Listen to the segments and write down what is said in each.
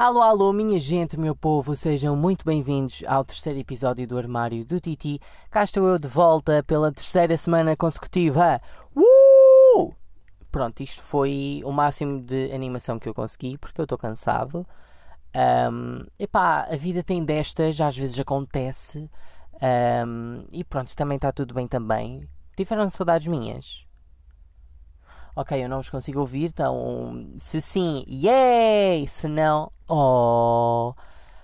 Alô, alô, minha gente, meu povo, sejam muito bem-vindos ao terceiro episódio do Armário do Titi. Cá estou eu de volta pela terceira semana consecutiva. Uh! Pronto, isto foi o máximo de animação que eu consegui, porque eu estou cansado. Um, epá, a vida tem destas, às vezes acontece. Um, e pronto, também está tudo bem também. Tiveram saudades minhas? Ok, eu não vos consigo ouvir, então se sim, yay! Se não, oh.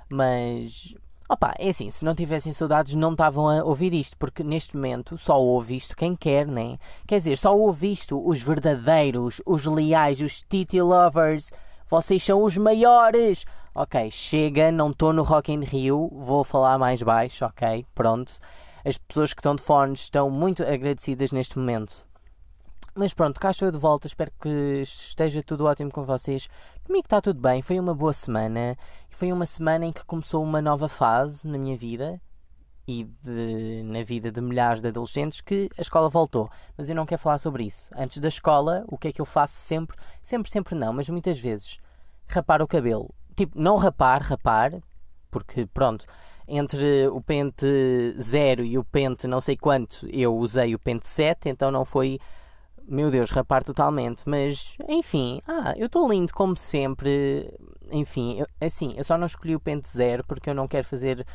Mas, opa, é assim, se não tivessem saudades não estavam a ouvir isto, porque neste momento só ouve isto quem quer, né? Quer dizer, só ouve isto os verdadeiros, os leais, os Titi lovers. Vocês são os maiores! Ok, chega, não estou no Rock in Rio, vou falar mais baixo, ok? Pronto. As pessoas que estão de fones estão muito agradecidas neste momento. Mas pronto, cá estou de volta. Espero que esteja tudo ótimo com vocês. Comigo está tudo bem. Foi uma boa semana. Foi uma semana em que começou uma nova fase na minha vida e de, na vida de milhares de adolescentes que a escola voltou. Mas eu não quero falar sobre isso. Antes da escola, o que é que eu faço sempre? Sempre, sempre não, mas muitas vezes. Rapar o cabelo. Tipo, não rapar, rapar, porque pronto, entre o pente 0 e o pente não sei quanto, eu usei o pente 7, então não foi meu Deus, rapar totalmente, mas enfim, ah, eu estou lindo como sempre. Enfim, eu, assim, eu só não escolhi o pente zero porque eu não quero fazer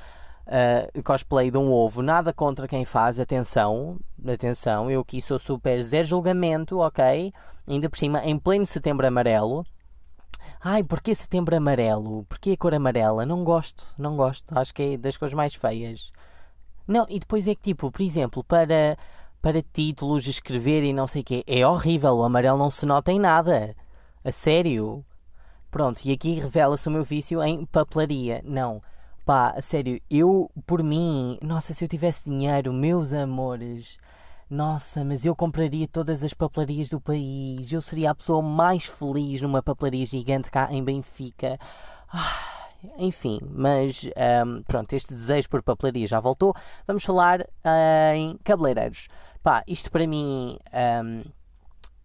uh, cosplay de um ovo. Nada contra quem faz, atenção, atenção, eu aqui sou super zero julgamento, ok? Ainda por cima, em pleno setembro amarelo. Ai, porquê setembro amarelo? Porquê a cor amarela? Não gosto, não gosto. Acho que é das cores mais feias. Não, e depois é que tipo, por exemplo, para para títulos, escrever e não sei o quê. É horrível, o amarelo não se nota em nada. A sério. Pronto, e aqui revela-se o meu vício em papelaria. Não, pá, a sério, eu, por mim, nossa, se eu tivesse dinheiro, meus amores, nossa, mas eu compraria todas as papelarias do país. Eu seria a pessoa mais feliz numa papelaria gigante cá em Benfica. Ah, enfim, mas um, pronto, este desejo por papelaria já voltou. Vamos falar uh, em cabeleireiros. Pá, isto para mim um,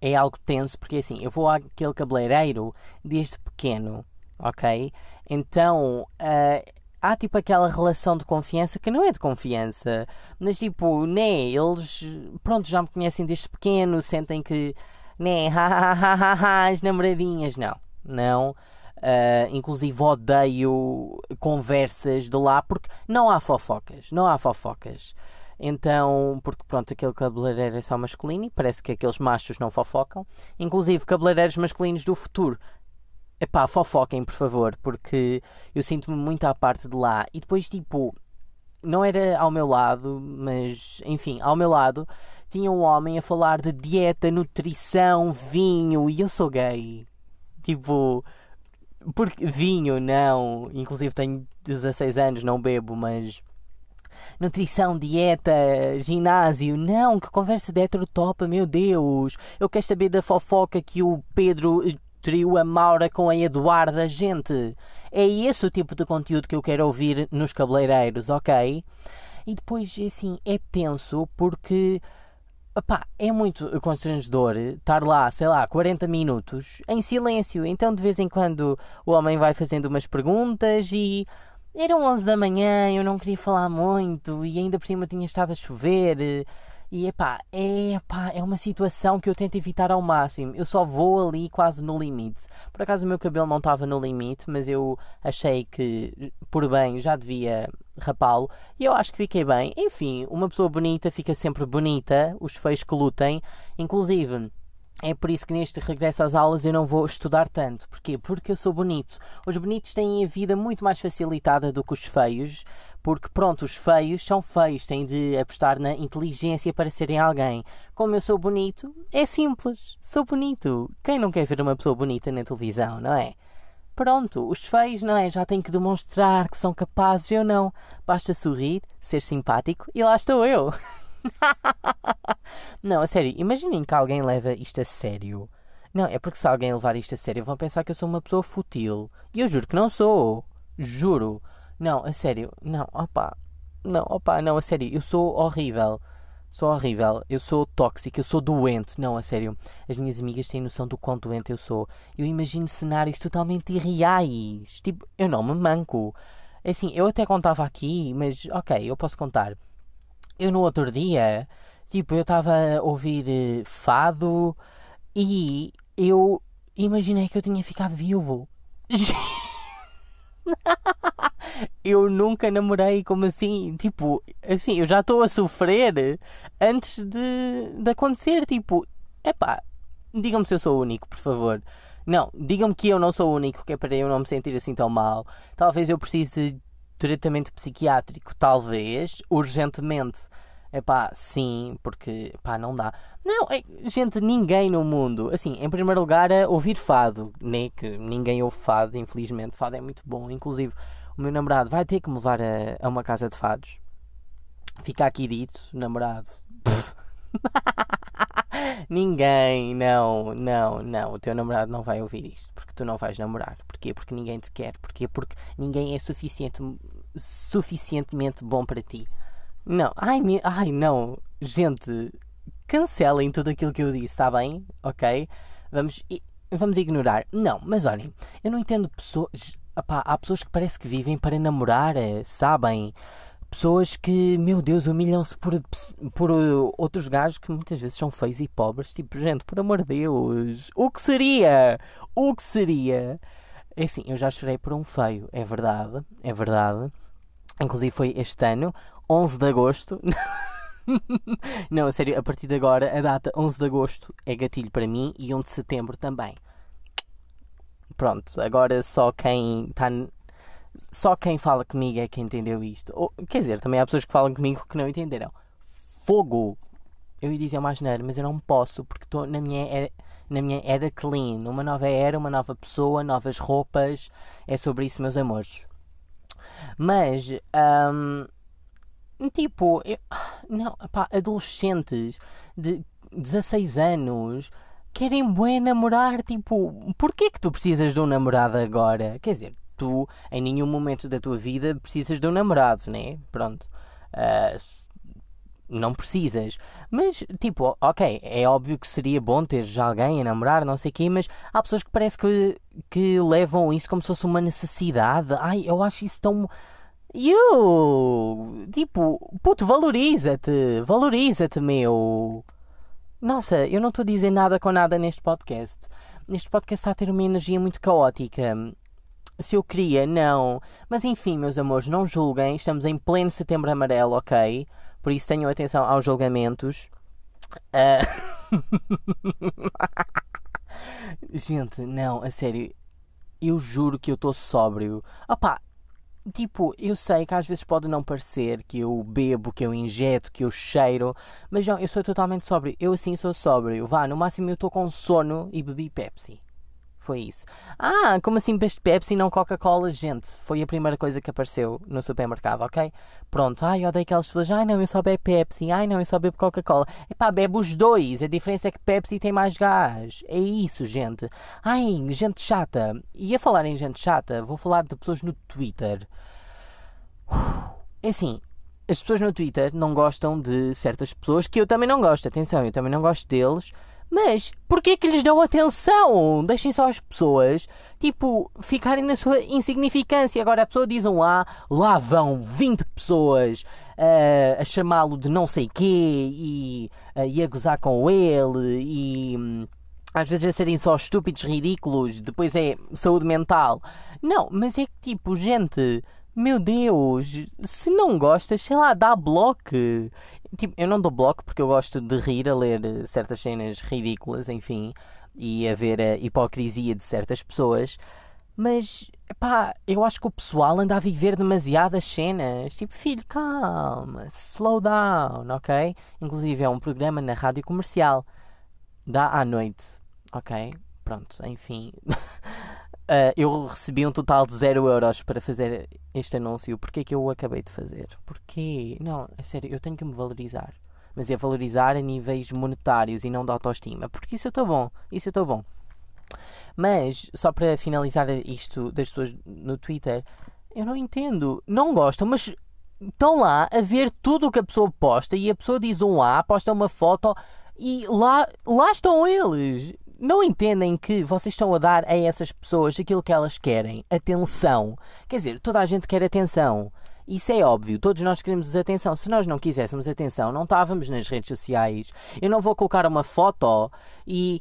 é algo tenso, porque assim, eu vou àquele cabeleireiro desde pequeno, ok? Então, uh, há tipo aquela relação de confiança que não é de confiança, mas tipo, né, eles, pronto, já me conhecem desde pequeno, sentem que, né, as namoradinhas, não, não. Uh, inclusive odeio conversas de lá porque não há fofocas, não há fofocas. Então, porque pronto, aquele cabeleireiro é só masculino e parece que aqueles machos não fofocam. Inclusive, cabeleireiros masculinos do futuro. Epá, fofoquem, por favor, porque eu sinto-me muito à parte de lá. E depois, tipo, não era ao meu lado, mas enfim, ao meu lado tinha um homem a falar de dieta, nutrição, vinho e eu sou gay. Tipo, porque vinho, não. Inclusive tenho 16 anos, não bebo, mas nutrição, dieta, ginásio. Não, que conversa de heterotopa, meu Deus. Eu quero saber da fofoca que o Pedro traiu a Maura com a Eduarda, gente. É esse o tipo de conteúdo que eu quero ouvir nos cabeleireiros, ok? E depois, assim, é tenso porque Epá, é muito constrangedor estar lá, sei lá, 40 minutos em silêncio. Então, de vez em quando, o homem vai fazendo umas perguntas e eram 11 da manhã, eu não queria falar muito e ainda por cima tinha estado a chover. E epá, é, epá, é uma situação que eu tento evitar ao máximo. Eu só vou ali quase no limite. Por acaso o meu cabelo não estava no limite, mas eu achei que, por bem, já devia rapá-lo. E eu acho que fiquei bem. Enfim, uma pessoa bonita fica sempre bonita. Os feios que lutem. Inclusive, é por isso que neste regresso às aulas eu não vou estudar tanto. Porquê? Porque eu sou bonito. Os bonitos têm a vida muito mais facilitada do que os feios, porque pronto, os feios são feios, têm de apostar na inteligência para serem alguém. Como eu sou bonito, é simples. Sou bonito. Quem não quer ver uma pessoa bonita na televisão, não é? Pronto, os feios, não é? Já têm que demonstrar que são capazes, eu não. Basta sorrir, ser simpático e lá estou eu. não, a sério, imaginem que alguém leva isto a sério. Não, é porque se alguém levar isto a sério vão pensar que eu sou uma pessoa fútil. E eu juro que não sou. Juro. Não, a sério. Não, opa. Não, opa, não, a sério. Eu sou horrível. Sou horrível, eu sou tóxico, eu sou doente. Não, a sério. As minhas amigas têm noção do quão doente eu sou. Eu imagino cenários totalmente irreais. Tipo, eu não me manco. É Assim, eu até contava aqui, mas ok, eu posso contar. Eu no outro dia, tipo, eu estava a ouvir eh, fado e eu imaginei que eu tinha ficado viúvo. eu nunca namorei como assim, tipo, assim, eu já estou a sofrer antes de, de acontecer, tipo, epá, digam-me se eu sou o único, por favor. Não, digam-me que eu não sou o único, que é para eu não me sentir assim tão mal. Talvez eu precise de tratamento psiquiátrico, talvez, urgentemente. Epá, sim, porque, pá, não dá. Não, é, gente, ninguém no mundo, assim, em primeiro lugar, a ouvir fado, né, que ninguém ouve fado, infelizmente, fado é muito bom, inclusive, o meu namorado vai ter que me levar a, a uma casa de fados. Fica aqui dito, namorado. ninguém, não, não, não, o teu namorado não vai ouvir isto, porque tu não vais namorar. Porquê? Porque ninguém te quer. Porquê? Porque ninguém é suficiente, suficientemente bom para ti. Não, ai, me, ai não, gente, cancelem tudo aquilo que eu disse, está bem? Ok? Vamos, vamos ignorar. Não, mas olhem, eu não entendo pessoas. Há pessoas que parece que vivem para namorar, eh, sabem? Pessoas que, meu Deus, humilham-se por, por uh, outros gajos que muitas vezes são feios e pobres. Tipo, gente, por amor de Deus, o que seria? O que seria? É assim, eu já chorei por um feio, é verdade, é verdade. Inclusive foi este ano, 11 de agosto. não, sério, a partir de agora, a data 11 de agosto é gatilho para mim e 1 de setembro também. Pronto, agora só quem está. Só quem fala comigo é que entendeu isto. Ou, quer dizer, também há pessoas que falam comigo que não entenderam. Fogo! Eu ia dizer mais neiro, mas eu não posso porque estou na minha era, na minha era clean. Uma nova era, uma nova pessoa, novas roupas. É sobre isso, meus amores. Mas, um, tipo, eu, não, pá, adolescentes de 16 anos querem bem namorar, tipo, porquê que tu precisas de um namorado agora? Quer dizer, tu em nenhum momento da tua vida precisas de um namorado, né? Pronto. Uh, não precisas. Mas, tipo, ok, é óbvio que seria bom ter alguém a namorar, não sei o quê, mas há pessoas que parece que, que levam isso como se fosse uma necessidade. Ai, eu acho isso tão. Eu, tipo, puto, valoriza-te, valoriza-te, meu. Nossa, eu não estou a dizer nada com nada neste podcast. Neste podcast está a ter uma energia muito caótica. Se eu queria, não. Mas enfim, meus amores, não julguem. Estamos em pleno setembro amarelo, ok? Por isso tenham atenção aos julgamentos. Uh... Gente, não, a sério. Eu juro que eu estou sóbrio. Opá, tipo, eu sei que às vezes pode não parecer que eu bebo, que eu injeto, que eu cheiro, mas não, eu sou totalmente sóbrio. Eu assim sou sóbrio. Vá, no máximo eu estou com sono e bebi Pepsi. Foi isso. Ah, como assim Pepsi e não Coca-Cola? Gente, foi a primeira coisa que apareceu no supermercado, ok? Pronto, ai, eu odeio aquelas pessoas. Ai, não, eu só bebo Pepsi. Ai, não, eu só bebo Coca-Cola. Epá, bebo os dois. A diferença é que Pepsi tem mais gás. É isso, gente. Ai, gente chata. E a falar em gente chata, vou falar de pessoas no Twitter. É assim, as pessoas no Twitter não gostam de certas pessoas que eu também não gosto. Atenção, eu também não gosto deles. Mas porquê que lhes dão atenção? Deixem só as pessoas, tipo, ficarem na sua insignificância. Agora a pessoa diz um A, lá vão 20 pessoas uh, a chamá-lo de não sei quê e, uh, e a gozar com ele e. Um, às vezes a serem só estúpidos, ridículos, depois é saúde mental. Não, mas é que tipo, gente, meu Deus, se não gostas, sei lá, dá bloco. Tipo, eu não dou bloco porque eu gosto de rir a ler eh, certas cenas ridículas, enfim, e a ver a hipocrisia de certas pessoas. Mas, pá, eu acho que o pessoal anda a viver demasiadas cenas. Tipo, filho, calma, slow down, ok? Inclusive é um programa na rádio comercial. Dá à noite, ok? Pronto, enfim. Uh, eu recebi um total de 0 euros para fazer este anúncio. Porquê que eu o acabei de fazer? Porquê? Não, é sério, eu tenho que me valorizar. Mas é valorizar a níveis monetários e não de autoestima. Porque isso eu estou bom. Isso eu estou bom. Mas, só para finalizar isto das pessoas no Twitter, eu não entendo. Não gostam, mas estão lá a ver tudo o que a pessoa posta e a pessoa diz um A, posta uma foto e lá, lá estão eles. Não entendem que vocês estão a dar a essas pessoas aquilo que elas querem, atenção. Quer dizer, toda a gente quer atenção. Isso é óbvio, todos nós queremos atenção. Se nós não quiséssemos atenção, não estávamos nas redes sociais. Eu não vou colocar uma foto e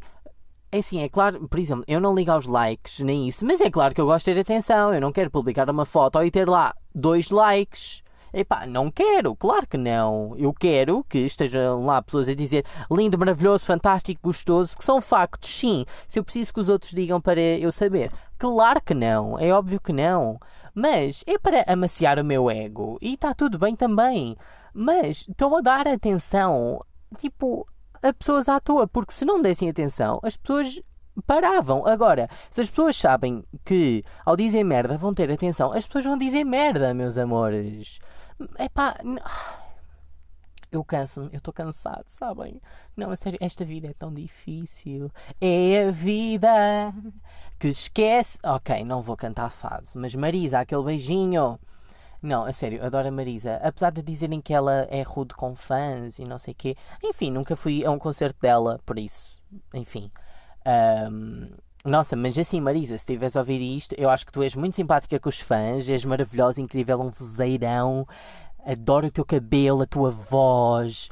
é assim, é claro, por exemplo, eu não ligo aos likes nem isso, mas é claro que eu gosto de ter atenção. Eu não quero publicar uma foto e ter lá dois likes. Epá, não quero, claro que não. Eu quero que estejam lá pessoas a dizer lindo, maravilhoso, fantástico, gostoso, que são factos, sim. Se eu preciso que os outros digam para eu saber. Claro que não, é óbvio que não. Mas é para amaciar o meu ego e está tudo bem também. Mas estão a dar atenção, tipo, a pessoas à toa, porque se não dessem atenção, as pessoas paravam. Agora, se as pessoas sabem que ao dizer merda vão ter atenção, as pessoas vão dizer merda, meus amores. Epá, eu canso-me, eu estou cansado, sabem? Não, a sério, esta vida é tão difícil. É a vida que esquece. Ok, não vou cantar fado, mas Marisa, aquele beijinho. Não, a sério, adoro a Marisa. Apesar de dizerem que ela é rude com fãs e não sei o quê. Enfim, nunca fui a um concerto dela, por isso. Enfim. Um, nossa, mas assim, Marisa, se estiveres a ouvir isto, eu acho que tu és muito simpática com os fãs, és maravilhosa, incrível, um vozeirão, adoro o teu cabelo, a tua voz,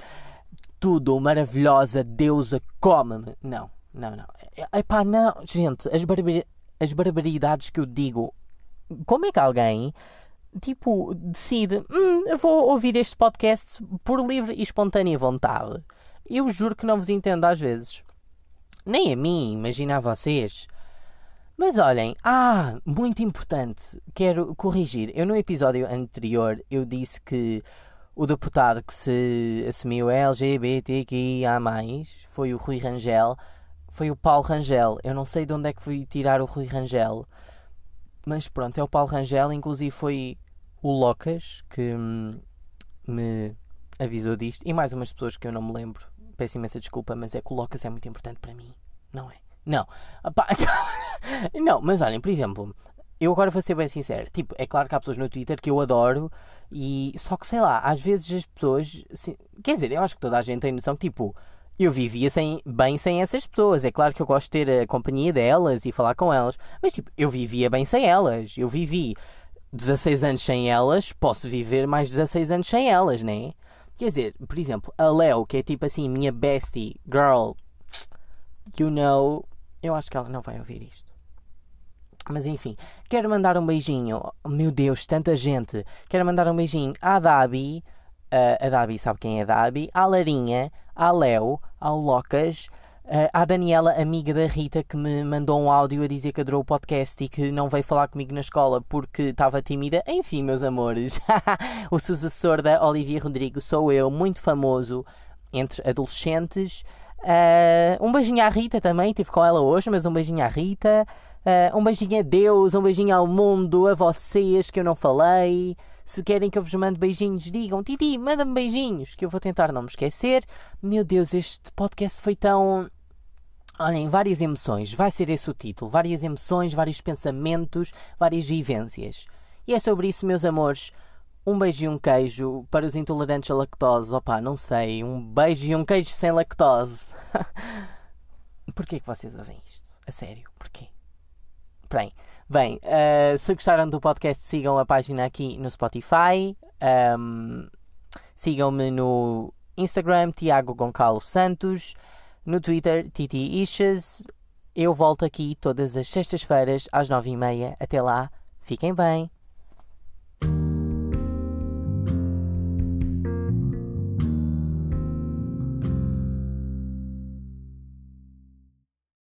tudo, maravilhosa, deusa, come-me. Não, não, não. Epá, não, gente, as, barbar as barbaridades que eu digo, como é que alguém, tipo, decide, hum, eu vou ouvir este podcast por livre e espontânea vontade? Eu juro que não vos entendo às vezes. Nem a mim, imagina a vocês. Mas olhem, ah, muito importante, quero corrigir. Eu no episódio anterior eu disse que o deputado que se assumiu LGBTQIA+, foi o Rui Rangel, foi o Paulo Rangel. Eu não sei de onde é que fui tirar o Rui Rangel, mas pronto, é o Paulo Rangel, inclusive foi o Locas que hum, me avisou disto, e mais umas pessoas que eu não me lembro peço imensa desculpa, mas é que o Locas é muito importante para mim, não é? Não. não, mas olhem, por exemplo, eu agora vou ser bem sincero. Tipo, é claro que há pessoas no Twitter que eu adoro e só que sei lá, às vezes as pessoas. Assim, quer dizer, eu acho que toda a gente tem noção que tipo. Eu vivia sem, bem sem essas pessoas. É claro que eu gosto de ter a companhia delas e falar com elas. Mas, tipo, eu vivia bem sem elas. Eu vivi 16 anos sem elas. Posso viver mais 16 anos sem elas, né? Quer dizer, por exemplo, a Leo, que é tipo assim, minha bestie, girl, you know, eu acho que ela não vai ouvir isto. Mas enfim, quero mandar um beijinho. Meu Deus, tanta gente. Quero mandar um beijinho à Dabi. Uh, a Dabi sabe quem é a Dabi. À Larinha, à Léo, ao Locas Uh, à Daniela, amiga da Rita, que me mandou um áudio a dizer que adorou o podcast e que não veio falar comigo na escola porque estava tímida. Enfim, meus amores, o sucessor da Olivia Rodrigo sou eu, muito famoso entre adolescentes. Uh, um beijinho à Rita também, estive com ela hoje, mas um beijinho à Rita. Uh, um beijinho a Deus, um beijinho ao mundo, a vocês que eu não falei. Se querem que eu vos mande beijinhos, digam, Titi, manda-me beijinhos, que eu vou tentar não me esquecer. Meu Deus, este podcast foi tão. Olhem, várias emoções, vai ser esse o título. Várias emoções, vários pensamentos, várias vivências. E é sobre isso, meus amores. Um beijo e um queijo para os intolerantes à lactose. Opa, não sei. Um beijo e um queijo sem lactose. Porquê que vocês ouvem isto? A sério, porquê? Bem, bem uh, se gostaram do podcast, sigam a página aqui no Spotify. Um, Sigam-me no Instagram, Tiago Goncalo Santos. No Twitter, Titi Ishes. Eu volto aqui todas as sextas-feiras às nove e meia. Até lá, fiquem bem.